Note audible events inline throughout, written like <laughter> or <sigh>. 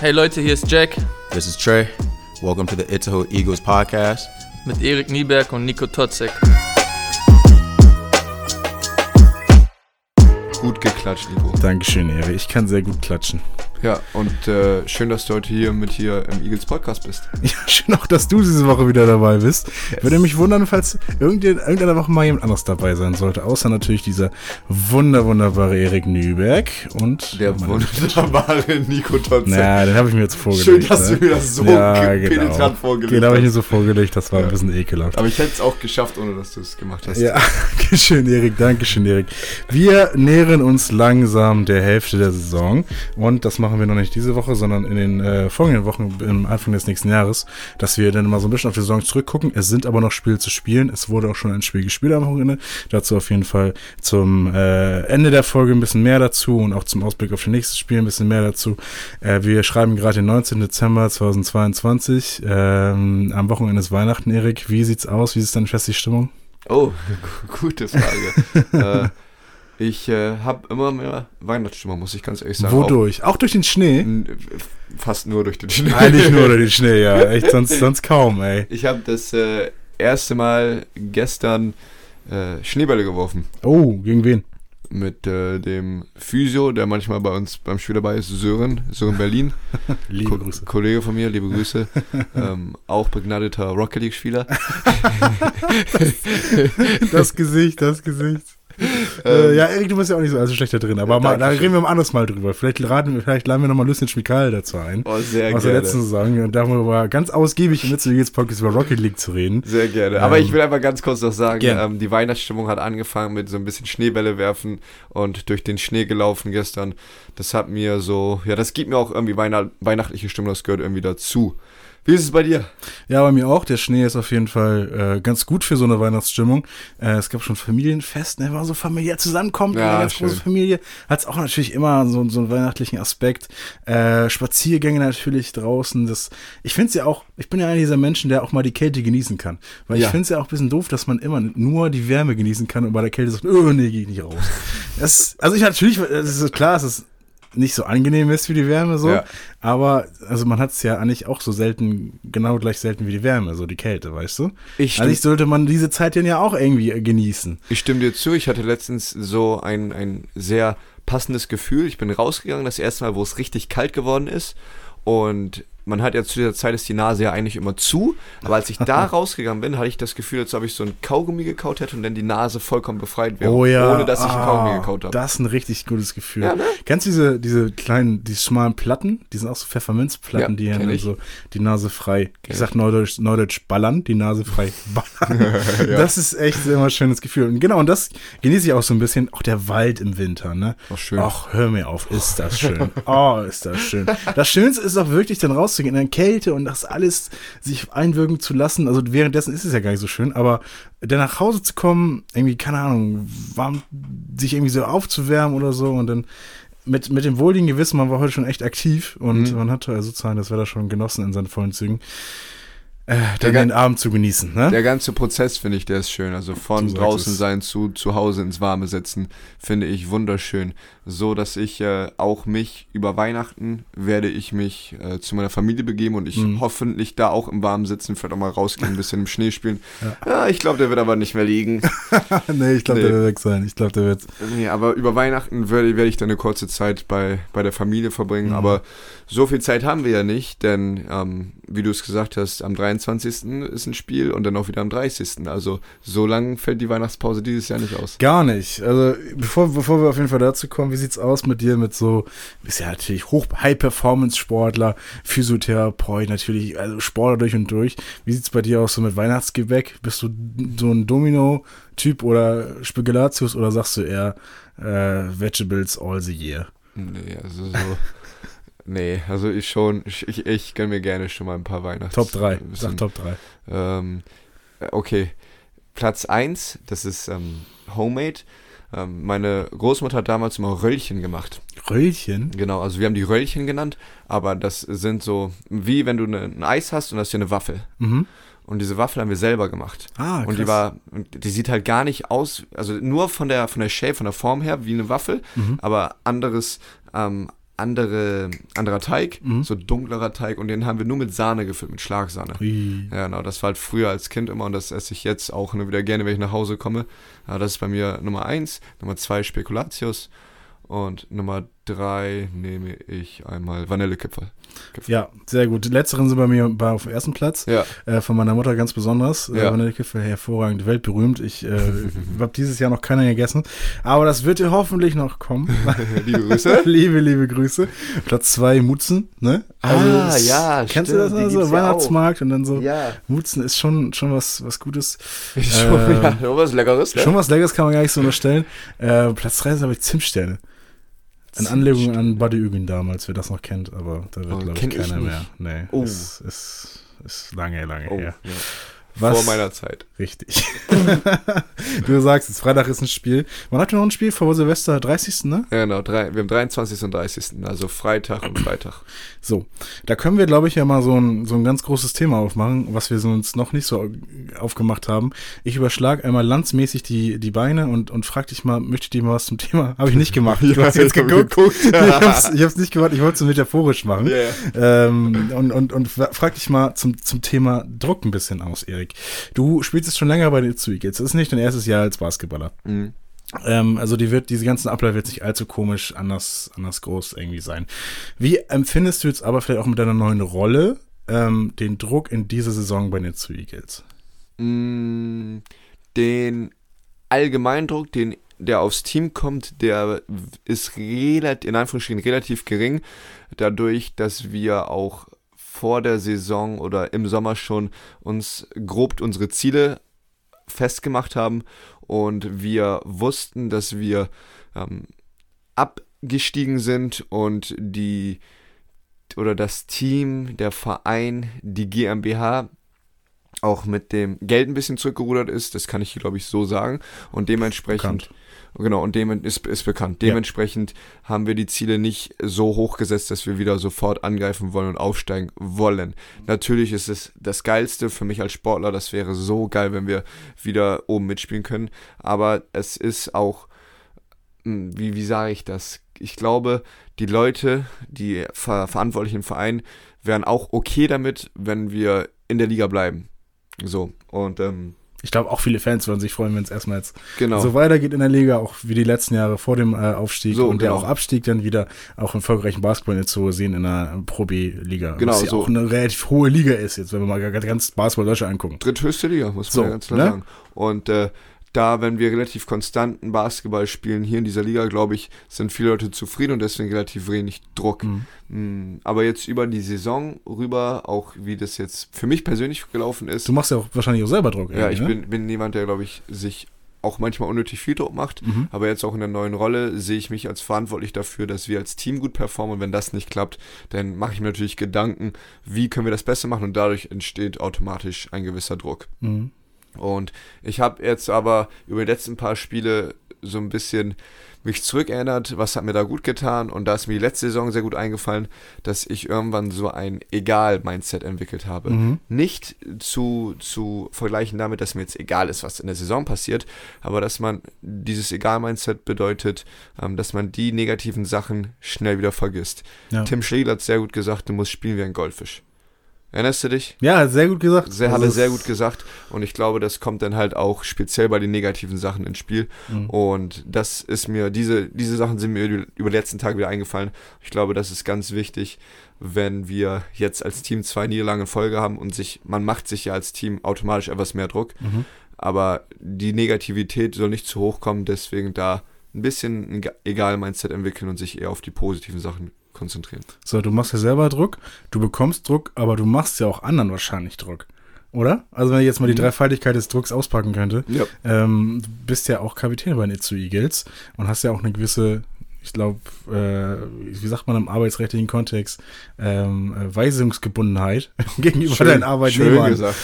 Hey Leute, hier ist Jack This is Trey. Welcome to the Itzehoe Eagles podcast. mit Erik Nieberg und Nico Totzek. Gut geklatscht, Nico. Dankeschön, Ehre. Ich kann sehr gut klatschen. Ja, und äh, schön, dass du heute hier mit hier im Eagles Podcast bist. <laughs> Ja, schön auch, dass du diese Woche wieder dabei bist. Würde mich wundern, falls irgendein- irgendeine Woche mal jemand anderes dabei sein sollte. Außer natürlich dieser wunder, wunderbare Erik Nüberg und Der wunderbare Nico Totzek. Na, den habe ich mir jetzt vorgelegt. Schön, dass ne? du mir das so ja, ge- genau. penetrant vorgelegt Den habe ich mir hast. so vorgelegt, das war ein bisschen ekelhaft. Aber ich hätte es auch geschafft, ohne dass du es gemacht hast. Ja, <laughs> Dankeschön, Erik, Dankeschön, Erik. Wir nähern uns langsam der Hälfte der Saison und das machen wir noch nicht diese Woche, sondern in den äh, folgenden Wochen, im Anfang des nächsten Jahres, dass wir dann mal so ein bisschen auf die Saison zurückgucken. Es sind aber noch Spiele zu spielen. Es wurde auch schon ein Spiel gespielt am Wochenende. Dazu auf jeden Fall zum äh, Ende der Folge ein bisschen mehr dazu und auch zum Ausblick auf das nächste Spiel ein bisschen mehr dazu. Äh, wir schreiben gerade den 19. Dezember 2022. Ähm, am Wochenende ist Weihnachten, Erik. Wie sieht's aus? Wie ist deine feste Stimmung? Oh, gu- <laughs> gute Frage. <laughs> äh, ich äh, habe immer mehr Weihnachtsstimmung, muss ich ganz ehrlich sagen. Wodurch? Auch durch den Schnee? Auch, fast nur durch den Schnee. Eigentlich nur <laughs> durch den Schnee, ja. Echt, sonst, sonst kaum, ey. Ich habe das äh, erste Mal gestern äh, Schneebälle geworfen. Oh, gegen wen? Mit äh, dem Physio, der manchmal bei uns beim Spiel dabei ist, Sören, Sören Berlin. <laughs> Liebe Ko Grüße. Kollege von mir, liebe Grüße. <laughs> ähm, auch begnadeter Rocket League-Spieler. Das Gesicht, das Gesicht. Äh, ja, Erik, du bist ja auch nicht so schlecht da drin, aber mal, da reden wir mal anders mal drüber. Vielleicht, raten, wir- vielleicht laden wir nochmal Lucien Schmikal dazu ein. Oh, sehr aus der gerne. letzten Saison. Und da war ganz ausgiebig im letzten Jetzt Podcast über Rocket League zu reden. Sehr gerne. Aber Ähm, ich will einfach ganz kurz noch sagen, ähm, die Weihnachtsstimmung hat angefangen mit so ein bisschen Schneebälle werfen und durch den Schnee gelaufen gestern. Das hat mir so, ja, das gibt mir auch irgendwie Weihnacht, weihnachtliche Stimmung, das gehört irgendwie dazu. Wie ist es bei dir? Ja, bei mir auch. Der Schnee ist auf jeden Fall äh, ganz gut für so eine Weihnachtsstimmung. Äh, es gab schon Familienfest, ne, wenn man so familiär zusammenkommt, Ja, eine ganz schön. große Familie, hat es auch natürlich immer so, so einen weihnachtlichen Aspekt. Äh, Spaziergänge natürlich draußen. Das, ich finde es ja auch, ich bin ja einer dieser Menschen, der auch mal die Kälte genießen kann. Weil Ja. ich finde es ja auch ein bisschen doof, dass man immer nur die Wärme genießen kann und bei der Kälte sagt, oh nee, geh ich nicht raus. Das, also ich natürlich, es ist klar, es ist nicht so angenehm ist wie die Wärme so, Ja. aber also man hat es ja eigentlich auch so selten, genau gleich selten wie die Wärme, so die Kälte, weißt du? Ich Eigentlich sollte man diese Zeit dann ja auch irgendwie äh, genießen. Ich stimme dir zu. Ich hatte letztens so ein, ein sehr passendes Gefühl. Ich bin rausgegangen, das erste Mal, wo es richtig kalt geworden ist. Und man hat ja zu dieser Zeit ist die Nase ja eigentlich immer zu. Aber als ich da <laughs> rausgegangen bin, hatte ich das Gefühl, als ob ich so ein Kaugummi gekaut hätte und dann die Nase vollkommen befreit wäre. Oh ja. Ohne dass ich ein Kaugummi Ah, gekaut habe. Das ist ein richtig gutes Gefühl. Ja, ne? Kennst du diese, diese kleinen, die schmalen Platten? Die sind auch so Pfefferminzplatten, Ja, die haben ich. so die Nase frei. Ich sag neudeutsch, neudeutsch ballern, die Nase frei <laughs> ballern. Das ist echt immer ein schönes Gefühl. Und genau, und das genieße ich auch so ein bisschen. Auch der Wald im Winter, ne? Ach, schön. Ach, hör mir auf, ist das schön. Oh, ist das schön. Das Schönste ist auch wirklich dann rauszugehen in der Kälte und das alles sich einwirken zu lassen. Also währenddessen ist es ja gar nicht so schön, aber dann nach Hause zu kommen, irgendwie, keine Ahnung, warm, sich irgendwie so aufzuwärmen oder so und dann mit, mit dem wohligen Gewissen, man war heute schon echt aktiv und Mhm. man hat also sozusagen das Wetter schon genossen in seinen vollen Zügen, äh, dann ga- den Abend zu genießen, ne? Der ganze Prozess finde ich, der ist schön. Also von draußen es. sein zu zu Hause ins Warme setzen, finde ich wunderschön. So, dass ich äh, auch mich über Weihnachten werde ich mich äh, zu meiner Familie begeben und ich Mhm. hoffentlich da auch im Warmen sitzen, vielleicht auch mal rausgehen, ein bisschen im Schnee spielen. Ja, ich glaube, der wird aber nicht mehr liegen. <laughs> nee, ich glaube, Nee. der wird weg sein. Ich glaube, der wird Nee, aber über Weihnachten werde, werde ich dann eine kurze Zeit bei, bei der Familie verbringen. Mhm. Aber so viel Zeit haben wir ja nicht, denn ähm, wie du es gesagt hast, am 23. ist ein Spiel und dann auch wieder am 30. Also so lang fällt die Weihnachtspause dieses Jahr nicht aus. Gar nicht. Also, bevor, bevor wir auf jeden Fall dazu kommen, wie sieht's aus mit dir mit so, du bist ja natürlich hoch High-Performance-Sportler, Physiotherapeut, natürlich, also Sportler durch und durch. Wie sieht's bei dir aus so mit Weihnachtsgebäck? Bist du so ein Domino-Typ oder Spekulatius oder sagst du eher äh, Vegetables all the year? Nee, also so. Nee, also ich schon, ich, ich, ich gönn mir gerne schon mal ein paar Weihnachts. Top 3. ein bisschen, Sag Top 3. Ähm, okay. Platz 1, das ist ähm, Homemade. Ähm, meine Großmutter hat damals immer Röllchen gemacht. Röllchen? Genau, also wir haben die Röllchen genannt, aber das sind so, wie wenn du ne, ein Eis hast und hast hier eine Waffel. Mhm. Und diese Waffel haben wir selber gemacht. Ah, und die krass. war, die sieht halt gar nicht aus, also nur von der, von der Shape, von der Form her wie eine Waffel, Mhm. aber anderes, ähm, andere, anderer Teig, Mhm. so dunklerer Teig und den haben wir nur mit Sahne gefüllt, mit Schlagsahne. Ui. Ja, genau, das war halt früher als Kind immer und das esse ich jetzt auch ne, wieder gerne, wenn ich nach Hause komme. Ja, das ist bei mir Nummer eins, Nummer zwei Spekulatius und Nummer drei nehme ich einmal Vanillekipferl. Ja, sehr gut. Die letzteren sind bei mir auf dem ersten Platz. Ja, Äh, von meiner Mutter ganz besonders. Äh, Ja. Vanillekipferl, hervorragend, weltberühmt. Ich äh, <laughs> habe dieses Jahr noch keiner gegessen. Aber das wird dir hoffentlich noch kommen. <laughs> liebe Grüße. <laughs> liebe, liebe Grüße. Platz zwei Mutzen, ne? Ah, es- ja, Kennst stimmt, du das? die Also gibt's ja Weihnachtsmarkt und dann so. ja. Mutzen ist schon, schon was, was Gutes. Schon, Ähm, ja, schon was Leckeres, ne? Schon was Leckeres kann man gar nicht so unterstellen. Äh, Platz 3 ist aber ich Zimtsterne. In Anlehnung an Buddy Ügün damals, wer das noch kennt, aber da wird, Oh, glaube ich, ich keiner nicht. mehr. Nee, Oh. ist, ist, ist lange, lange Oh, her. ja. Was? Vor meiner Zeit. Richtig. <laughs> du sagst, jetzt Freitag ist ein Spiel. Wann habt ihr noch ein Spiel? Vor Silvester 30. ne? Ja, genau, drei, wir haben 23. und 30. Also Freitag und Freitag. So, da können wir, glaube ich, ja mal so ein, so ein ganz großes Thema aufmachen, was wir uns noch nicht so aufgemacht haben. Ich überschlage einmal landsmäßig die, die Beine und, und frag dich mal, möchte ich dir mal was zum Thema? <laughs> Habe ich nicht gemacht. Du hast jetzt hab ich geguckt. <laughs> ich hab's, ich hab's nicht gemacht, ich wollte es so metaphorisch machen. Ja, ja. Ähm, und, und, und fra- frag dich mal zum, zum Thema Druck ein bisschen aus, Erik. Du spielst jetzt schon länger bei den Eagles. Das ist nicht dein erstes Jahr als Basketballer. Mhm. Ähm, also die wird, diese ganzen Abläufe wird nicht allzu komisch, anders, anders groß irgendwie sein. Wie empfindest du jetzt aber vielleicht auch mit deiner neuen Rolle ähm, den Druck in dieser Saison bei den Itzu Eagles? Mm, Den Allgemeindruck, den, der aufs Team kommt, der ist relativ, in Anführungsstrichen relativ gering, dadurch, dass wir auch vor der Saison oder im Sommer schon uns grob unsere Ziele festgemacht haben und wir wussten, dass wir ähm, abgestiegen sind und die oder das Team, der Verein, die GmbH auch mit dem Geld ein bisschen zurückgerudert ist, das kann ich glaube ich so sagen und dementsprechend Bekannt. Genau und dem ist, ist bekannt. Ja. Dementsprechend haben wir die Ziele nicht so hoch gesetzt, dass wir wieder sofort angreifen wollen und aufsteigen wollen. Natürlich ist es das geilste für mich als Sportler, das wäre so geil, wenn wir wieder oben mitspielen können, aber es ist auch hm, wie, wie sage ich das? Ich glaube, die Leute, die Ver Verantwortlichen im Verein, wären auch okay damit, wenn wir in der Liga bleiben. So, und ähm, Ich glaube, auch viele Fans würden sich freuen, wenn es erstmal jetzt genau. so weitergeht in der Liga, auch wie die letzten Jahre vor dem äh, Aufstieg So, und der genau. auch Abstieg dann wieder auch im erfolgreichen Basketball zu sehen in der Pro B-Liga. Genau, Was ja so. auch eine relativ hohe Liga ist jetzt, wenn wir mal ganz Basketball Deutschland angucken. Dritthöchste Liga, muss man So, ja ganz klar ne? sagen. Und äh, da, wenn wir relativ konstanten Basketball spielen hier in dieser Liga, glaube ich, sind viele Leute zufrieden und deswegen relativ wenig Druck. Mhm. Mm, Aber jetzt über die Saison rüber, auch wie das jetzt für mich persönlich gelaufen ist, Du machst ja auch wahrscheinlich auch selber Druck. Ja, ich ne? bin, bin jemand, der, glaube ich, sich auch manchmal unnötig viel Druck macht. Mhm. Aber jetzt auch in der neuen Rolle sehe ich mich als verantwortlich dafür, dass wir als Team gut performen. Und wenn das nicht klappt, dann mache ich mir natürlich Gedanken, wie können wir das besser machen. Und dadurch entsteht automatisch ein gewisser Druck. Mhm. Und ich habe jetzt aber über die letzten paar Spiele so ein bisschen mich zurückerinnert, was hat mir da gut getan. Und da ist mir die letzte Saison sehr gut eingefallen, dass ich irgendwann so ein Egal-Mindset entwickelt habe. Mhm. Nicht zu, zu vergleichen damit, dass mir jetzt egal ist, was in der Saison passiert, aber dass man dieses Egal-Mindset bedeutet, ähm, dass man die negativen Sachen schnell wieder vergisst. Ja. Tim Schlegel hat sehr gut gesagt, du musst spielen wie ein Goldfisch. Erinnerst du dich? ja, sehr gut gesagt. Sehr, hat Also er es- sehr gut gesagt und ich glaube, das kommt dann halt auch speziell bei den negativen Sachen ins Spiel Mhm. und das ist mir, diese, diese Sachen sind mir über die letzten Tage wieder eingefallen. Ich glaube, das ist ganz wichtig, wenn wir jetzt als Team zwei Niederlagen in Folge haben und sich, man macht sich ja als Team automatisch etwas mehr Druck, Mhm. aber die Negativität soll nicht zu hoch kommen, deswegen da ein bisschen ein Egal-Mindset entwickeln und sich eher auf die positiven Sachen konzentrieren. So, du machst ja selber Druck, du bekommst Druck, aber du machst ja auch anderen wahrscheinlich Druck. Oder? Also wenn ich jetzt mal die Mhm. Dreifaltigkeit des Drucks auspacken könnte, Ja. ähm, du bist ja auch Kapitän bei den Itzu Eagles und hast ja auch eine gewisse, ich glaube, äh, wie sagt man im arbeitsrechtlichen Kontext, ähm, äh, Weisungsgebundenheit <laughs> gegenüber deinen schön Arbeitnehmern. gesagt.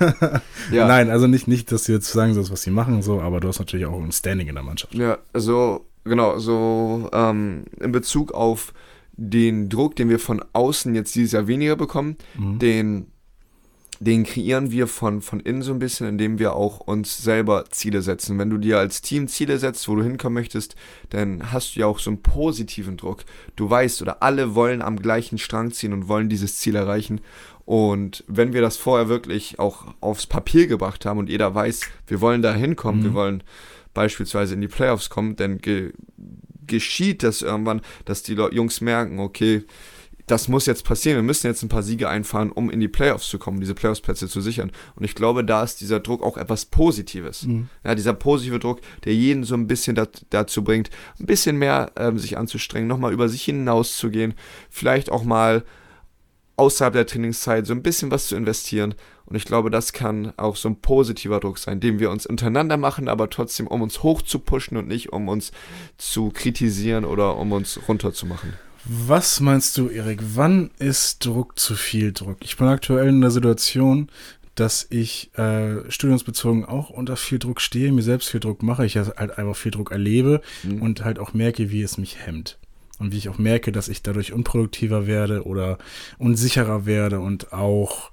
<laughs> ja. Nein, also nicht, nicht, dass du jetzt sagen sollst, was sie machen, so, aber du hast natürlich auch ein Standing in der Mannschaft. Ja, also, genau, so ähm, in Bezug auf den Druck, den wir von außen jetzt dieses Jahr weniger bekommen, Mhm. den den kreieren wir von, von innen so ein bisschen, indem wir auch uns selber Ziele setzen. Wenn du dir als Team Ziele setzt, wo du hinkommen möchtest, dann hast du ja auch so einen positiven Druck. Du weißt, oder alle wollen am gleichen Strang ziehen und wollen dieses Ziel erreichen. Und wenn wir das vorher wirklich auch aufs Papier gebracht haben und jeder weiß, wir wollen da hinkommen, Mhm. wir wollen beispielsweise in die Playoffs kommen, dann geschieht das irgendwann, dass die Jungs merken, okay, das muss jetzt passieren, wir müssen jetzt ein paar Siege einfahren, um in die Playoffs zu kommen, diese Playoffs-Plätze zu sichern. Und ich glaube, da ist dieser Druck auch etwas Positives. Ja, dieser positive Druck, der jeden so ein bisschen dat, dazu bringt, ein bisschen mehr ähm, sich anzustrengen, nochmal über sich hinauszugehen, vielleicht auch mal außerhalb der Trainingszeit so ein bisschen was zu investieren. Und ich glaube, das kann auch so ein positiver Druck sein, den wir uns untereinander machen, aber trotzdem, um uns hoch zu pushen und nicht um uns zu kritisieren oder um uns runterzumachen. Was meinst du, Erik? Wann ist Druck zu viel Druck? Ich bin aktuell in der Situation, dass ich äh, studiumsbezogen auch unter viel Druck stehe, mir selbst viel Druck mache, ich halt einfach viel Druck erlebe Mhm. und halt auch merke, wie es mich hemmt. Und wie ich auch merke, dass ich dadurch unproduktiver werde oder unsicherer werde und auch,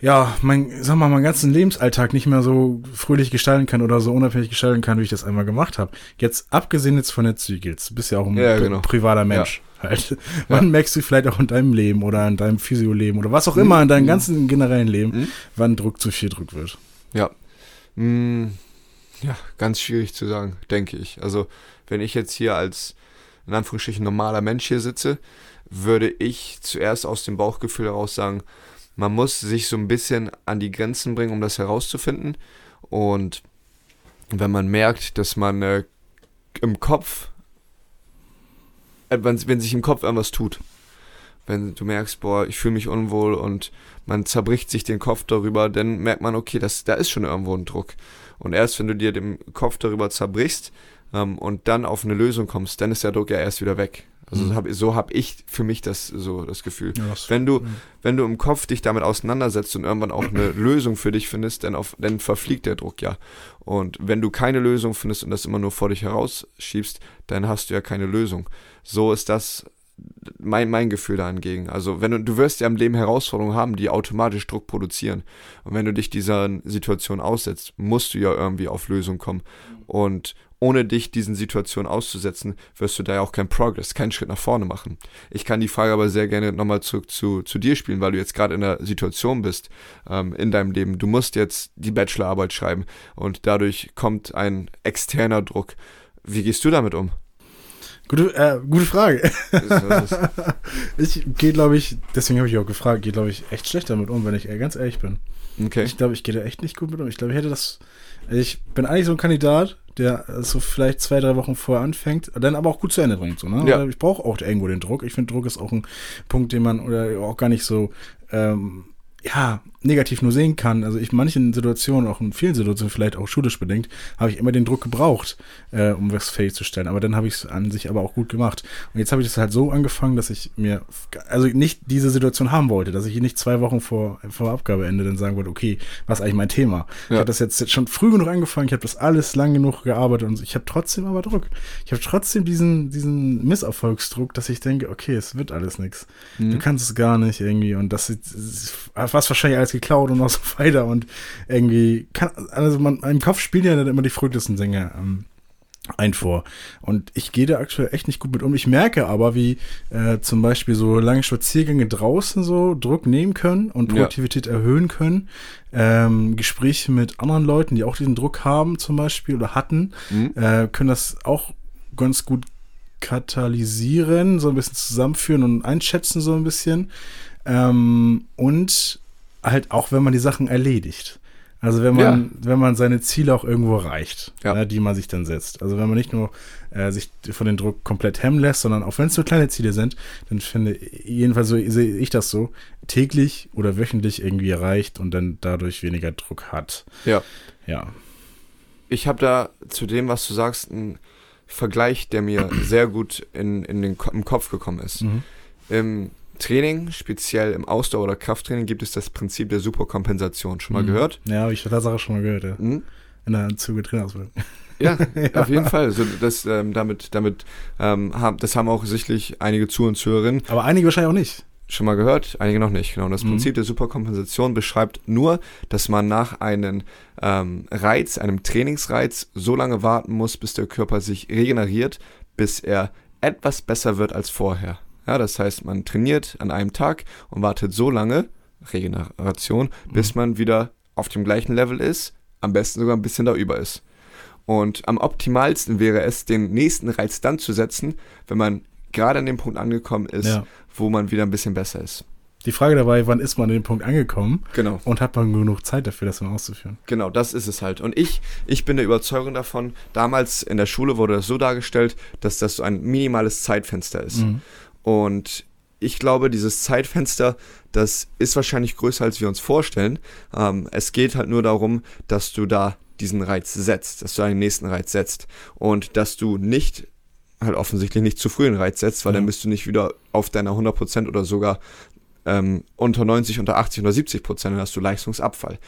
ja, mein, sag mal, meinen ganzen Lebensalltag nicht mehr so fröhlich gestalten kann oder so unabhängig gestalten kann, wie ich das einmal gemacht habe. Jetzt, abgesehen jetzt von der Zügels, du bist ja auch ein Ja, genau. privater Mensch. Halt. Wann merkst du vielleicht auch in deinem Leben oder in deinem Physioleben oder was auch immer in deinem ganzen generellen Leben, Mhm. wann Druck zu viel Druck wird? Ja. Mm, ja, ganz schwierig zu sagen, denke ich. Also, wenn ich jetzt hier als in Anführungsstrichen normaler Mensch hier sitze, würde ich zuerst aus dem Bauchgefühl heraus sagen, man muss sich so ein bisschen an die Grenzen bringen, um das herauszufinden. Und wenn man merkt, dass man äh, im Kopf, äh, wenn, wenn sich im Kopf irgendwas tut, wenn du merkst, boah, ich fühle mich unwohl und man zerbricht sich den Kopf darüber, dann merkt man, okay, das, da ist schon irgendwo ein Druck. Und erst wenn du dir den Kopf darüber zerbrichst ähm, und dann auf eine Lösung kommst, dann ist der Druck ja erst wieder weg. Also Mhm. so habe so hab ich für mich das so das Gefühl. Ja, das- Wenn du, Mhm. wenn du im Kopf dich damit auseinandersetzt und irgendwann auch eine <clears throat> Lösung für dich findest, dann, auf, dann verfliegt der Druck ja. Und wenn du keine Lösung findest und das immer nur vor dich herausschiebst, dann hast du ja keine Lösung. So ist das mein, mein Gefühl dahingegen. Also wenn du, du wirst ja im Leben Herausforderungen haben, die automatisch Druck produzieren. Und wenn du dich dieser Situation aussetzt, musst du ja irgendwie auf Lösung kommen. Und ohne dich diesen Situationen auszusetzen, wirst du da ja auch keinen Progress, keinen Schritt nach vorne machen. Ich kann die Frage aber sehr gerne nochmal zurück zu, zu dir spielen, weil du jetzt gerade in der Situation bist ähm, in deinem Leben. Du musst jetzt die Bachelorarbeit schreiben und dadurch kommt ein externer Druck. Wie gehst du damit um? Gute, äh, gute Frage. <laughs> Ich gehe, glaube ich, deswegen habe ich auch gefragt, gehe, glaube ich, echt schlecht damit um, wenn ich äh, ganz ehrlich bin. Okay. Ich glaube, ich gehe da echt nicht gut mit um. Ich glaube, ich hätte das. also Ich bin eigentlich so ein Kandidat, der so vielleicht zwei, drei Wochen vorher anfängt, dann aber auch gut zu Ende bringt. So, ne? Ja. Ich brauche auch irgendwo den Druck. Ich finde, Druck ist auch ein Punkt, den man oder auch gar nicht so ähm, ja, negativ nur sehen kann. Also ich in manchen Situationen, auch in vielen Situationen, vielleicht auch schulisch bedingt, habe ich immer den Druck gebraucht, äh, um was fähig zu stellen. Aber dann habe ich es an sich aber auch gut gemacht. Und jetzt habe ich das halt so angefangen, dass ich mir, also nicht diese Situation haben wollte, dass ich nicht zwei Wochen vor, vor Abgabeende dann sagen wollte, okay, was ist eigentlich mein Thema? Ich Ja. habe das jetzt schon früh genug angefangen, ich habe das alles lang genug gearbeitet und ich habe trotzdem aber Druck. Ich habe trotzdem diesen, diesen Misserfolgsdruck, dass ich denke, okay, es wird alles nichts. Mhm. Du kannst es gar nicht irgendwie und das ist, fast wahrscheinlich alles geklaut und auch so <laughs> weiter und irgendwie kann, also man, im Kopf spielen ja dann immer die verrücktesten Dinge ähm, ein vor. Und ich gehe da aktuell echt nicht gut mit um. Ich merke aber, wie äh, zum Beispiel so lange Spaziergänge draußen so Druck nehmen können und Ja. Produktivität erhöhen können. Ähm, Gespräche mit anderen Leuten, die auch diesen Druck haben zum Beispiel oder hatten, Mhm. äh, können das auch ganz gut katalysieren, so ein bisschen zusammenführen und einschätzen so ein bisschen. Ähm, und halt auch, wenn man die Sachen erledigt. Also wenn man, wenn man seine Ziele auch irgendwo erreicht, Ja. ja. die man sich dann setzt. Also wenn man nicht nur äh, sich von dem Druck komplett hemmen lässt, sondern auch wenn es nur kleine Ziele sind, dann finde jedenfalls so sehe ich das so, täglich oder wöchentlich irgendwie erreicht und dann dadurch weniger Druck hat. Ja. Ja. Ich habe da zu dem, was du sagst, einen Vergleich, der mir sehr gut in, in den, im Kopf gekommen ist. Mhm. Im Training, speziell im Ausdauer- oder Krafttraining, gibt es das Prinzip der Superkompensation. Schon mal Mhm. gehört? Ja, habe ich Tatsache schon mal gehört, ja. Mhm. In der Zuge Trainerausbildung. Ja, <laughs> auf jeden Fall. So, das, ähm, damit, damit, ähm, haben, das haben auch sicherlich einige Zuhörer und Zuhörerinnen. Aber einige wahrscheinlich auch nicht. schon mal gehört, einige noch nicht. Genau. Und das Mhm. Prinzip der Superkompensation beschreibt nur, dass man nach einem ähm, Reiz, einem Trainingsreiz, so lange warten muss, bis der Körper sich regeneriert, bis er etwas besser wird als vorher. Ja, das heißt, man trainiert an einem Tag und wartet so lange, Regeneration, bis man wieder auf dem gleichen Level ist, am besten sogar ein bisschen darüber ist. Und am optimalsten wäre es, den nächsten Reiz dann zu setzen, wenn man gerade an dem Punkt angekommen ist, Ja. wo man wieder ein bisschen besser ist. Die Frage dabei, wann ist man an den Punkt angekommen Genau. und hat man genug Zeit dafür, das dann auszuführen? Genau, das ist es halt. Und ich, ich bin der Überzeugung davon, damals in der Schule wurde das so dargestellt, dass das so ein minimales Zeitfenster ist. Mhm. Und ich glaube, dieses Zeitfenster, das ist wahrscheinlich größer, als wir uns vorstellen. Ähm, es geht halt nur darum, dass du da diesen Reiz setzt, dass du einen nächsten Reiz setzt und dass du nicht halt offensichtlich nicht zu früh einen Reiz setzt, weil Ja. dann bist du nicht wieder auf deiner 100% oder sogar ähm, unter 90, unter 80 oder 70 Prozent, dann hast du Leistungsabfall.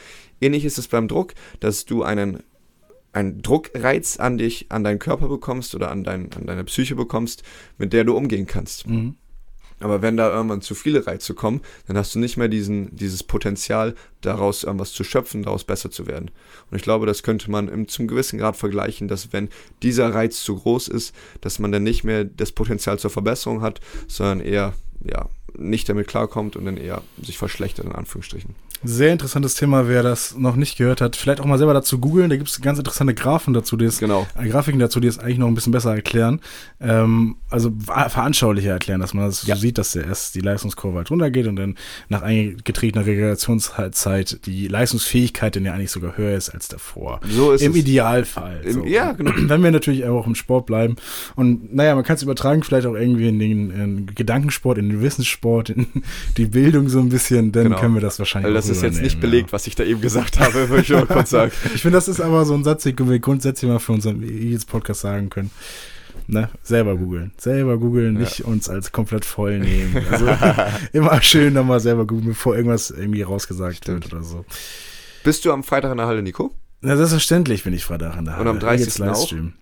Ähnlich ist es beim Druck, dass du einen, einen Druckreiz an dich, an deinen Körper bekommst oder an, dein, an deine Psyche bekommst, mit der du umgehen kannst. Mhm. Aber wenn da irgendwann zu viele Reize kommen, dann hast du nicht mehr diesen, dieses Potenzial, daraus irgendwas zu schöpfen, daraus besser zu werden. Und ich glaube, das könnte man im, zum gewissen Grad vergleichen, dass wenn dieser Reiz zu groß ist, dass man dann nicht mehr das Potenzial zur Verbesserung hat, sondern eher, ja, nicht damit klarkommt und dann eher sich verschlechtert, in Anführungsstrichen. Sehr interessantes Thema, wer das noch nicht gehört hat. Vielleicht auch mal selber dazu googeln. Da gibt es ganz interessante Graphen dazu, die es, Genau. äh, Grafiken dazu, die es eigentlich noch ein bisschen besser erklären. Ähm, also veranschaulicher erklären, dass man das so Ja. sieht, dass der erst die Leistungskurve halt runtergeht und dann nach eingetretener Regulationszeit die Leistungsfähigkeit dann ja eigentlich sogar höher ist als davor. So ist Im es. Idealfall. Im- ja, genau. <clears throat> Wenn wir natürlich auch im Sport bleiben. Und naja, man kann es übertragen, vielleicht auch irgendwie in den in Gedankensport, in den Wissenssport, in die Bildung so ein bisschen, dann Genau. können wir das wahrscheinlich Weil das auch ist jetzt nicht belegt, was ich da eben gesagt habe, würde ich auch kurz sagen. Ja. <laughs> Ich finde, das ist aber so ein Satz, den wir grundsätzlich mal für unseren Eagles-Podcast sagen können. Ne? Selber googeln. Selber googeln, nicht uns als komplett voll nehmen. Also <laughs> immer schön nochmal selber googeln, bevor irgendwas irgendwie rausgesagt Stimmt. wird oder so. Bist du am Freitag in der Halle, Nico? Na, selbstverständlich bin ich Freitag in der Und am Halle. Eagles 30. auch? Livestream.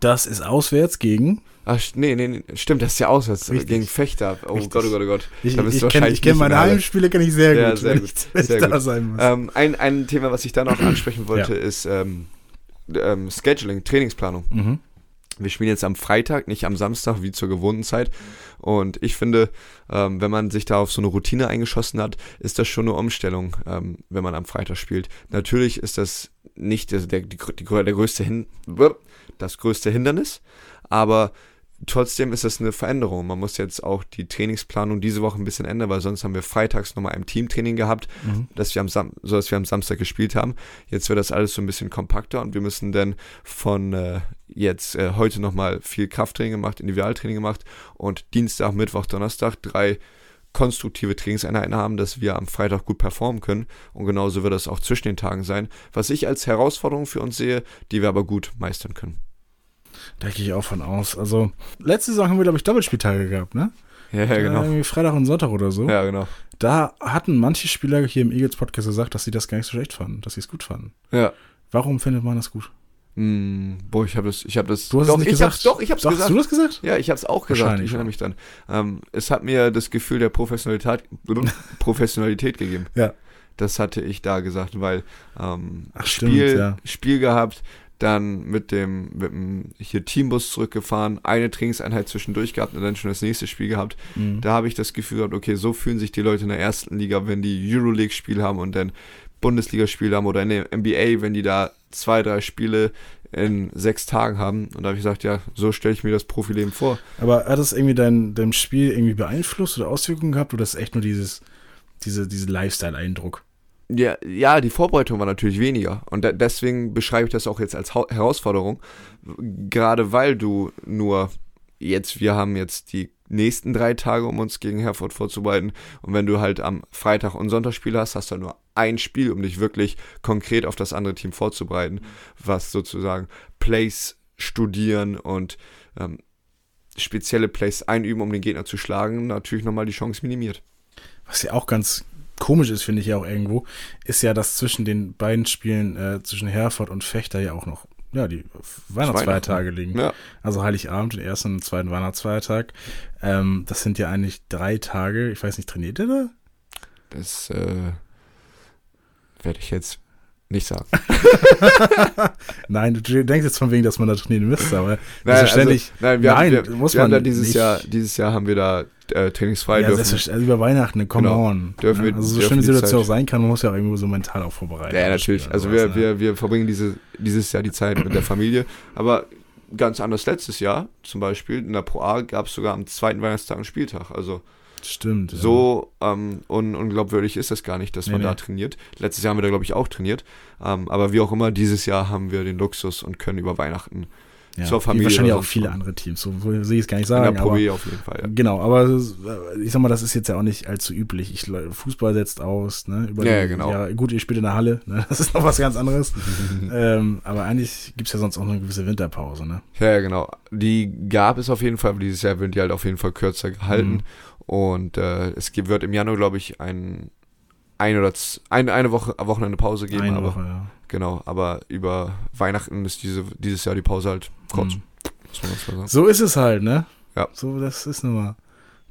Das ist auswärts gegen. Ach, nee, nee, nee, stimmt, das ist ja auswärts Richtig. gegen Fechter. Oh Richtig. Gott, oh Gott, oh Gott. Ich, ich du kenne kenn meine. Heimspiele kenne ich sehr Ja, gut, sehr wenn gut. ich, Sehr ich da gut. sein muss. Ähm, ein, ein Thema, was ich da noch <clears throat> ansprechen wollte, ist ähm, ähm, Scheduling, Trainingsplanung. mhm. Wir spielen jetzt am Freitag, nicht am Samstag, wie zur gewohnten Zeit. Und ich finde, ähm, wenn man sich da auf so eine Routine eingeschossen hat, ist das schon eine Umstellung, ähm, wenn man am Freitag spielt. Natürlich ist das nicht der, der, der größte Hin das größte Hindernis, aber trotzdem ist das eine Veränderung. Man muss jetzt auch die Trainingsplanung diese Woche ein bisschen ändern, weil sonst haben wir freitags nochmal ein Teamtraining gehabt, Mhm. dass wir am Sam so dass wir am Samstag gespielt haben. Jetzt wird das alles so ein bisschen kompakter und wir müssen dann von äh, jetzt äh, heute nochmal viel Krafttraining gemacht, Individualtraining gemacht und Dienstag, Mittwoch, Donnerstag drei konstruktive Trainingseinheiten haben, dass wir am Freitag gut performen können. Und genauso wird das auch zwischen den Tagen sein, was ich als Herausforderung für uns sehe, die wir aber gut meistern können. Da gehe ich auch von aus. Also, letzte Saison haben wir, glaube ich, Doppelspieltage gehabt, ne? Ja, ja, genau. Irgendwie Freitag und Sonntag oder so. Ja, genau. Da hatten manche Spieler hier im Eagles Podcast gesagt, dass sie das gar nicht so schlecht fanden, dass sie es gut fanden. Ja. Warum findet man das gut? Hm, boah, ich habe das, ich habe das. Du hast doch, es nicht ich gesagt. Hab's, doch, ich hab's Doch, gesagt. Hast du das gesagt? Ja, ich habe es auch gesagt. Ich erinnere mich dann. Ähm, es hat mir das Gefühl der Professionalität, <laughs> Professionalität gegeben. Ja. Das hatte ich da gesagt, weil ähm, Ach, stimmt, Spiel, ja. Spiel gehabt, dann mit dem, mit dem hier Teambus zurückgefahren, eine Trainingseinheit zwischendurch gehabt und dann schon das nächste Spiel gehabt. Mhm. Da habe ich das Gefühl gehabt, okay, so fühlen sich die Leute in der ersten Liga, wenn die Euroleague-Spiel haben und dann Bundesligaspiel haben oder in der NBA, wenn die da zwei, drei Spiele in sechs Tagen haben. Und da habe ich gesagt, ja, so stelle ich mir das Profileben vor. Aber hat das irgendwie dein, dein Spiel irgendwie beeinflusst oder Auswirkungen gehabt oder ist echt nur dieses, diese, diese Lifestyle-Eindruck? Ja, ja, die Vorbereitung war natürlich weniger. Und de deswegen beschreibe ich das auch jetzt als Hau Herausforderung. Gerade weil du nur jetzt, wir haben jetzt die nächsten drei Tage, um uns gegen Herford vorzubereiten. Und wenn du halt am Freitag und Sonntag Spiele hast, hast du nur ein Spiel, um dich wirklich konkret auf das andere Team vorzubereiten, was sozusagen Plays studieren und ähm, spezielle Plays einüben, um den Gegner zu schlagen, natürlich nochmal die Chance minimiert. Was ja auch ganz komisch ist, finde ich ja auch irgendwo, ist ja, dass zwischen den beiden Spielen, äh, zwischen Herford und Fechter ja auch noch ja, die Weihnachtsfeiertage liegen. Ja. Also Heiligabend, den ersten und zweiten Weihnachtsfeiertag. Ähm, das sind ja eigentlich drei Tage. Ich weiß nicht, trainiert ihr da? Das äh, werde ich jetzt nicht sagen. <laughs> Nein, du denkst jetzt von wegen, dass man da trainieren müsste, aber Nein, also, nein, wir nein, haben, wir, muss wir haben man da dieses nicht. Jahr, dieses Jahr haben wir da äh, trainingsfrei ja, dürfen. also über Weihnachten, come Genau. on. Dürfen wir- ja, also so schlimm die Situation auch sein kann, man muss ja auch irgendwo so mental auch vorbereiten. Ja, natürlich. Also wir, ne? wir, wir verbringen diese, dieses Jahr die Zeit mit der Familie. Aber ganz anders letztes Jahr, zum Beispiel, in der Pro A gab es sogar am zweiten Weihnachtstag einen Spieltag. Also Stimmt. ja. so ähm, un unglaubwürdig ist das gar nicht, dass Nee, man da nee. trainiert. Letztes Jahr haben wir da, glaube ich, auch trainiert. Ähm, aber wie auch immer, dieses Jahr haben wir den Luxus und können über Weihnachten ja, zur Familie Wahrscheinlich auch viele andere Teams. So sehe ich es gar nicht in der sagen. Aber, B auf jeden Fall. Ja. Genau, aber äh, ich sag mal, das ist jetzt ja auch nicht allzu üblich. Ich, Fußball setzt aus, ne? Über Ja, die- genau. Ja, gut, ihr spielt in der Halle, ne? <laughs> Das ist noch was ganz anderes. <laughs> ähm, aber eigentlich gibt es ja sonst auch eine gewisse Winterpause, ne? Ja, genau. Die gab es auf jeden Fall, aber dieses Jahr werden die halt auf jeden Fall kürzer gehalten. Mhm. Und äh, es wird im Januar, glaube ich, ein, ein oder ein, eine Woche Wochenende Pause geben. Eine aber, Woche, ja. Genau, aber über Weihnachten ist diese, dieses Jahr die Pause halt kurz. Mhm. So ist es halt, ne? Ja. So, das ist nun mal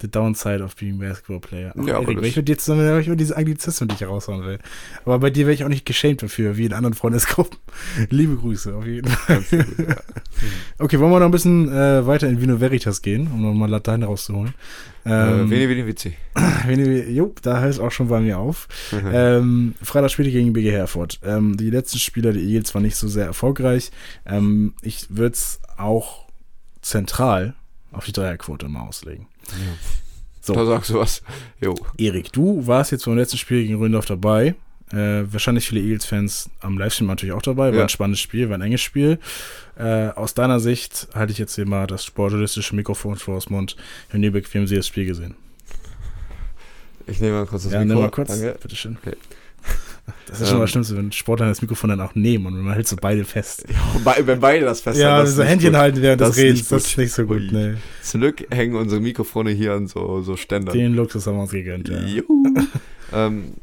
the downside of being basketball player. Ach, Ja, aber Erik, wenn ich mit dir zusammen, wenn ich über diese Anglizismen, die ich raushauen will. Aber bei dir wäre ich auch nicht geschämt dafür, wie in anderen Freundesgruppen. <laughs> Liebe Grüße, auf jeden Fall. Gut, ja. <laughs> Okay, wollen wir noch ein bisschen äh, weiter in Vino Veritas gehen, um nochmal Latein rauszuholen? äh, Ähm, Veni, Veni, Vici. Veni- jo, da hört es auch schon bei mir auf. ähm, Freitag spielte gegen BG Herford. Ähm, die letzten Spieler der Eagles waren nicht so sehr erfolgreich. Ähm, ich würde es auch zentral auf die Dreierquote mal auslegen. So. Da sagst du was. Jo. Erik, du warst jetzt beim letzten Spiel gegen Röndorf dabei. Äh, wahrscheinlich viele Eagles-Fans am Livestream natürlich auch dabei. War Ja. ein spannendes Spiel, war ein enges Spiel. Äh, aus deiner Sicht halte ich jetzt hier mal das sportjournalistische Mikrofon vor das Mund. Herr Niebeck, wie haben Sie das Spiel gesehen? Ich nehme mal kurz das ja, Mikro. nimm mal kurz. Danke. Bitteschön. Okay. Das ist schon Ähm. mal Schlimmste, wenn Sportler das Mikrofon dann auch nehmen und man hält so beide fest. Be- Wenn beide das fest ja, das so Händchen gut. halten während Das des Redens, das ist nicht so gut. Nee. Zum Glück hängen unsere Mikrofone hier an so, so Ständern. Den Luxus haben wir uns gegönnt. Ja. Juhu. <laughs> ähm,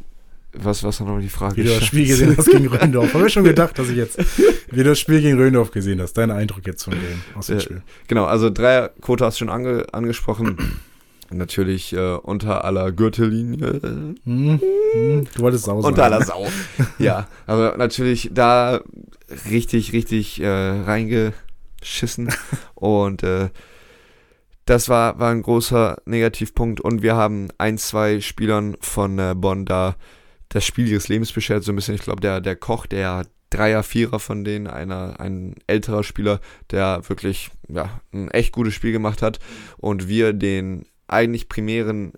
was, was war noch die Frage? Wie du das Spiel <laughs> gesehen hast gegen Röndorf. Habe ich schon gedacht, dass ich jetzt, wie du das Spiel gegen Röndorf gesehen hast. Dein Eindruck jetzt von dem, aus dem Ja. Spiel. Genau, also Dreierquote hast du schon ange angesprochen. Natürlich äh, unter aller Gürtellinie. Hm, hm, du wolltest Sau sagen. Unter aller Sau. <laughs> ja, aber natürlich da richtig, richtig äh, reingeschissen. <laughs> Und äh, das war, war ein großer Negativpunkt. Und wir haben ein, zwei Spielern von äh, Bonn da das Spiel ihres Lebens beschert. So ein bisschen, ich glaube, der, der Koch, der Dreier, Vierer von denen, einer, ein älterer Spieler, der wirklich ja, ein echt gutes Spiel gemacht hat. Und wir den eigentlich primären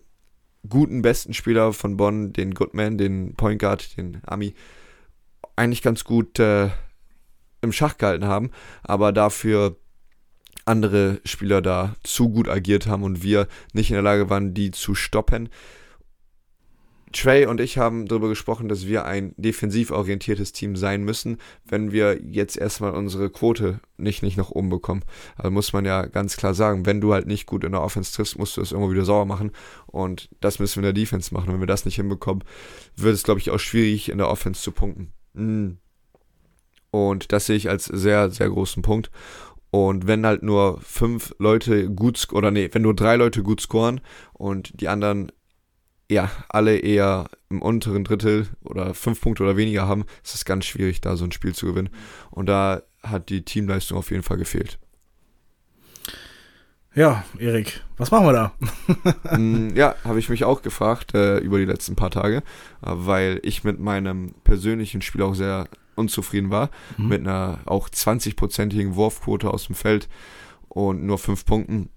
guten, besten Spieler von Bonn, den Goodman, den Point Guard, den Ami, eigentlich ganz gut äh, im Schach gehalten haben, aber dafür andere Spieler da zu gut agiert haben und wir nicht in der Lage waren, die zu stoppen. Trey und ich haben darüber gesprochen, dass wir ein defensiv orientiertes Team sein müssen, wenn wir jetzt erstmal unsere Quote nicht, nicht nach oben bekommen. Also muss man ja ganz klar sagen, wenn du halt nicht gut in der Offense triffst, musst du es irgendwo wieder sauer machen. Und das müssen wir in der Defense machen. Wenn wir das nicht hinbekommen, wird es, glaube ich, auch schwierig, in der Offense zu punkten. Mm. Und das sehe ich als sehr, sehr großen Punkt. Und wenn halt nur fünf Leute gut, oder nee, wenn nur drei Leute gut scoren und die anderen ja, alle eher im unteren Drittel oder fünf Punkte oder weniger haben, ist es ganz schwierig, da so ein Spiel zu gewinnen. Und da hat die Teamleistung auf jeden Fall gefehlt. Ja, Erik, was machen wir da? <laughs> <laughs> Mm, ja, habe ich mich auch gefragt äh, über die letzten paar Tage, äh, weil ich mit meinem persönlichen Spiel auch sehr unzufrieden war. Mhm. Mit einer auch 20-prozentigen Wurfquote aus dem Feld und nur fünf Punkten.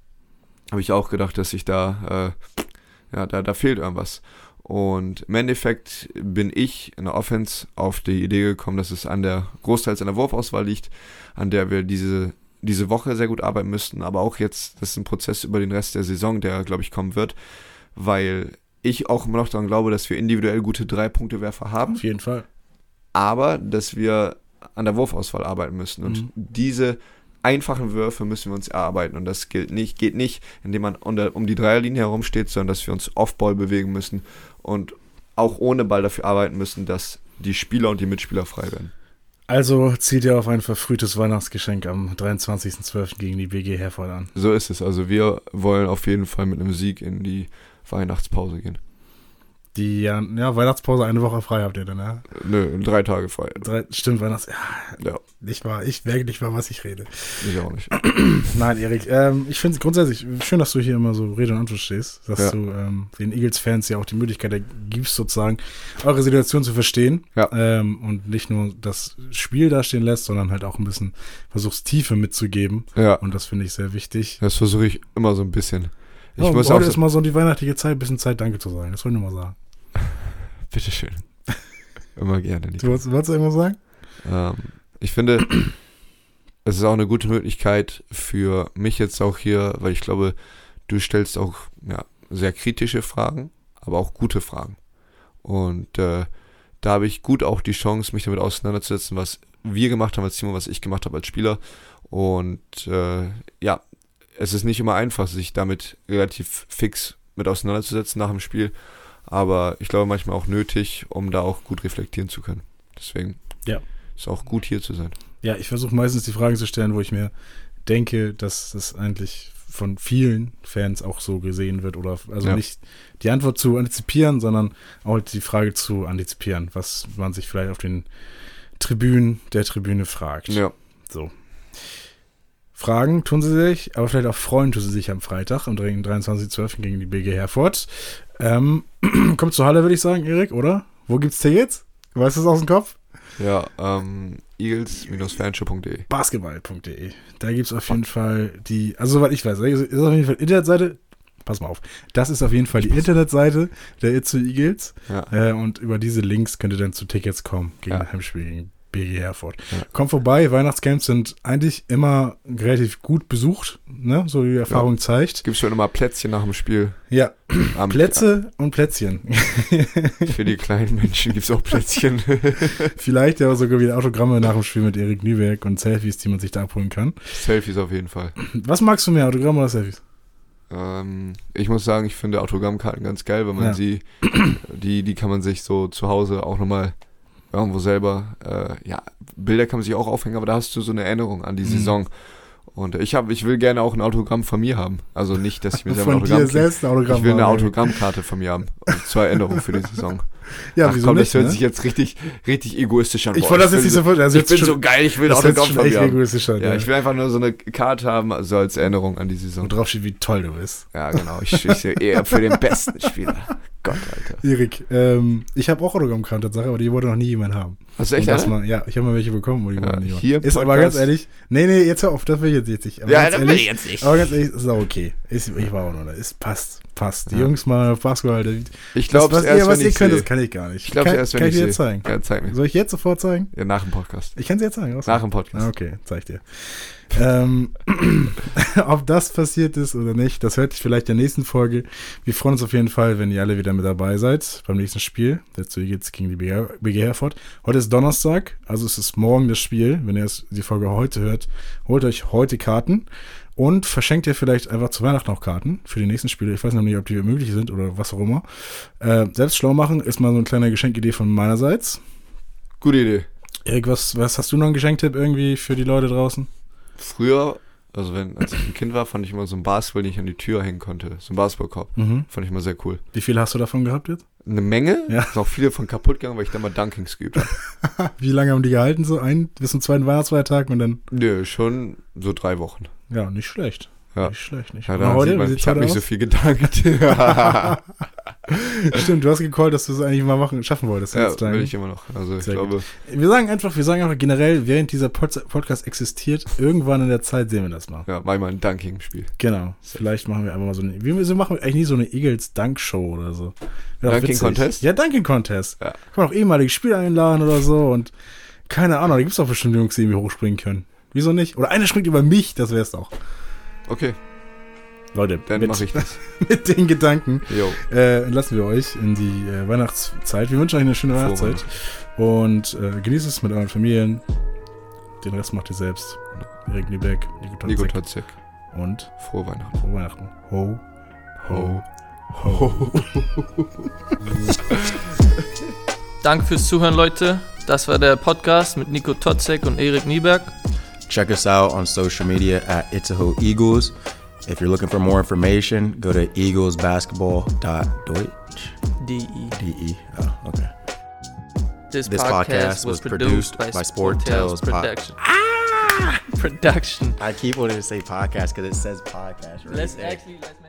Habe ich auch gedacht, dass ich da, äh, ja, da, da fehlt irgendwas. Und im Endeffekt bin ich in der Offense auf die Idee gekommen, dass es an der großteils an der Wurfauswahl liegt, an der wir diese, diese Woche sehr gut arbeiten müssten, aber auch jetzt, das ist ein Prozess über den Rest der Saison, der, glaube ich, kommen wird, weil ich auch immer noch daran glaube, dass wir individuell gute Drei-Punkte-Werfer haben Auf jeden Fall. aber dass wir an der Wurfauswahl arbeiten müssen. Und Mhm. diese einfachen Würfe müssen wir uns erarbeiten. Und das gilt nicht, geht nicht, indem man unter, um die Dreierlinie herumsteht, sondern dass wir uns Off-Ball bewegen müssen und auch ohne Ball dafür arbeiten müssen, dass die Spieler und die Mitspieler frei werden. Also zieht ihr auf ein verfrühtes Weihnachtsgeschenk am 23.12. gegen die BG Herford an. So ist es. Also wir wollen auf jeden Fall mit einem Sieg in die Weihnachtspause gehen. Die ja, ja, Weihnachtspause eine Woche frei habt ihr dann, ja? Nö, drei Tage frei. Drei, stimmt, Weihnachts. Ja, Ja, ich war, ich merke nicht mal, was ich rede. ich auch nicht. <clears throat> Nein, Erik, ähm, ich finde es grundsätzlich schön, dass du hier immer so Rede und Antwort stehst, dass Ja. du ähm, den Eagles-Fans ja auch die Möglichkeit gibst, sozusagen eure Situation zu verstehen Ja. ähm, und nicht nur das Spiel dastehen lässt, sondern halt auch ein bisschen versuchst, Tiefe mitzugeben. Ja, Und das finde ich sehr wichtig. das versuche ich immer so ein bisschen. Ich ja, muss heute auch ist mal so die weihnachtliche Zeit, ein bisschen Zeit, Danke zu sagen. Das wollte ich nur mal sagen. <laughs> Bitteschön. <laughs> Immer gerne. Nico. Du wolltest, wolltest du irgendwas sagen? Ähm, ich finde, es ist auch eine gute Möglichkeit für mich jetzt auch hier, weil ich glaube, du stellst auch ja, sehr kritische Fragen, aber auch gute Fragen. Und äh, da habe ich gut auch die Chance, mich damit auseinanderzusetzen, was wir gemacht haben als Team und was ich gemacht habe als Spieler. Und äh, ja, es ist nicht immer einfach, sich damit relativ fix mit auseinanderzusetzen nach dem Spiel. Aber ich glaube manchmal auch nötig, um da auch gut reflektieren zu können. Deswegen Ja. ist auch gut hier zu sein. Ja, ich versuche meistens die Fragen zu stellen, wo ich mir denke, dass das eigentlich von vielen Fans auch so gesehen wird oder also Ja. nicht die Antwort zu antizipieren, sondern auch die Frage zu antizipieren, was man sich vielleicht auf den Tribünen der Tribüne fragt. Ja. So. Fragen tun sie sich, aber vielleicht auch freuen tun sie sich am Freitag, am 23.12. gegen die BG Herford. Ähm, <clears throat> kommt zur Halle, würde ich sagen, Erik, oder? Wo gibt's Tickets? Weißt du es aus dem Kopf? Ja, ähm, eagles-fanshow.de. basketball.de. Da gibt es auf jeden Fall die, also soweit ich weiß, ist auf jeden Fall Internetseite. Pass mal auf. Das ist auf jeden Fall die Internetseite der Itzu Eagles. Ja. Äh, und über diese Links könnt ihr dann zu Tickets kommen gegen Ja. ein Heimspiel gegen BG Herford. Ja. Kommt vorbei, Weihnachtscamps sind eigentlich immer relativ gut besucht, ne? so wie die Erfahrung zeigt. Gibt schon immer Plätzchen nach dem Spiel. Ja, <clears throat> Am- Plätze und Plätzchen. <laughs> Für die kleinen Menschen gibt es auch Plätzchen. <laughs> Vielleicht ja sogar wieder Autogramme nach dem Spiel mit Erik Nieberg und Selfies, die man sich da abholen kann. Selfies auf jeden Fall. Was magst du mehr, Autogramme oder Selfies? Ähm, ich muss sagen, ich finde Autogrammkarten ganz geil, weil man Ja. sie, die, die kann man sich so zu Hause auch nochmal irgendwo selber, äh, ja, Bilder kann man sich auch aufhängen, aber da hast du so eine Erinnerung an die Mhm. Saison. Und ich habe, ich will gerne auch ein Autogramm von mir haben. Also nicht, dass ich mir <laughs> selber ein Autogramm dir selbst ein Autogramm Ich will eine. Autogrammkarte von mir haben. Zur Erinnerung für die Saison. <laughs> Ja, Ach wieso komm, nicht? das hört ne? sich jetzt richtig, richtig egoistisch an. ich wollte das jetzt nicht so- so vorstellen. Also Ich bin schon- so geil, ich will das Autogramm von mir egoistisch an. Ja, ich will einfach nur so eine Karte haben, also als Erinnerung an die Saison. drauf steht, wie toll du bist. Ja, genau. Ich, ich eher für den besten Spieler. Gott, Alter. Erik, ähm, ich habe auch Autogrammkarten, Tatsache, aber die wollte noch nie jemand haben. Hast du echt Und eine? mal, ja, ich habe mal welche bekommen, wo die Ja, wollte hier Ist aber Podcast- ganz ehrlich, nee, nee, jetzt hör auf, das will ich jetzt, jetzt nicht. Aber Ja, das will ich jetzt nicht. Aber ganz ehrlich, ist auch okay. Ist, ich war auch nur da. Ist, passt, passt. Die Ja. Jungs mal auf Basketball, Ich glaube, was, erst, ihr, was wenn ihr ich könnt, sehe. das kann ich gar nicht. Ich glaube kann, erst, wenn kann ich ich dir jetzt zeigen. Ja, zeig mir. Soll ich jetzt sofort zeigen? Ja, nach dem Podcast. Ich kann sie jetzt zeigen. raus. Nach dem Podcast. Ah, Okay, zeig dir. ähm, <laughs> ob das passiert ist oder nicht, das hört sich vielleicht in der nächsten Folge. Wir freuen uns auf jeden Fall, wenn ihr alle wieder mit dabei seid beim nächsten Spiel. Dazu geht's gegen die BG BG Herford. Heute ist Donnerstag, also es ist morgen das Spiel. Wenn ihr es- die Folge heute hört, holt euch heute Karten und verschenkt ihr vielleicht einfach zu Weihnachten auch Karten für die nächsten Spiele. Ich weiß noch nicht, ob die möglich sind oder was auch immer. Äh, selbst schlau machen ist mal so eine kleine Geschenkidee von meinerseits. Gute Idee. Erik, was, was hast du noch einen Geschenktipp irgendwie für die Leute draußen? Früher, also wenn, als ich ein Kind war, fand ich immer so einen Basketball, den ich an die Tür hängen konnte. So einen Basketballkorb. Mhm. Fand ich immer sehr cool. Wie viel hast du davon gehabt jetzt? Eine Menge. Ja. Ist auch viele von kaputt gegangen, weil ich da mal Dunkings geübt habe. <laughs> Wie lange haben die gehalten? So ein bis zum zweiten Weihnachtsfeiertag und dann. Nö, schon so drei Wochen. Ja, nicht schlecht. Ja. Nicht schlecht, nicht Ja, Und da heute, man, ich habe nicht so viel gedankt. ja, <laughs> <laughs> Stimmt, du hast gecallt, dass du es eigentlich mal machen, schaffen wolltest. jetzt will ich immer noch. Also ich glaube, wir sagen einfach, wir sagen einfach generell, während dieser Pod Podcast existiert, irgendwann in der Zeit sehen wir das mal. ja, mach mal ein Dunking-Spiel. Genau. Vielleicht machen wir einfach mal so eine. Wir, machen eigentlich nie so eine Eagles Dunk Show oder so. Wäre doch Dunking witzig. Contest? Ja, Dunking Contest. Ja. Kann man auch ehemalige Spieler einladen oder so und keine Ahnung, da gibt es auch bestimmt Jungs, die irgendwie hochspringen können. Wieso nicht? Oder einer springt über mich, das wär's doch. Okay, Leute, dann mit, mache ich das. <laughs> mit den Gedanken äh, entlassen wir euch in die äh, Weihnachtszeit. Wir wünschen euch eine schöne Weihnachtszeit und äh, genießt es mit euren Familien. Den Rest macht ihr selbst. Erik Niebeck, Nico Nico Totzek Totzek. und Frohe Weihnachten. frohe Weihnachten. Ho, ho, Ho. ho. <laughs> Danke fürs Zuhören, Leute. Das war der Podcast mit Nico Totzek und Erik Nieberg. Check us out on social media at Itzehoe Eagles. If you're looking for more information, go to eaglesbasketball.deutsch. DE. D-E. Oh, okay. This, This podcast, was produced by, Sport Tales Pod- Production. Ah! <laughs> Production. I keep wanting to say podcast because it says podcast right Let's there. actually let's maybe.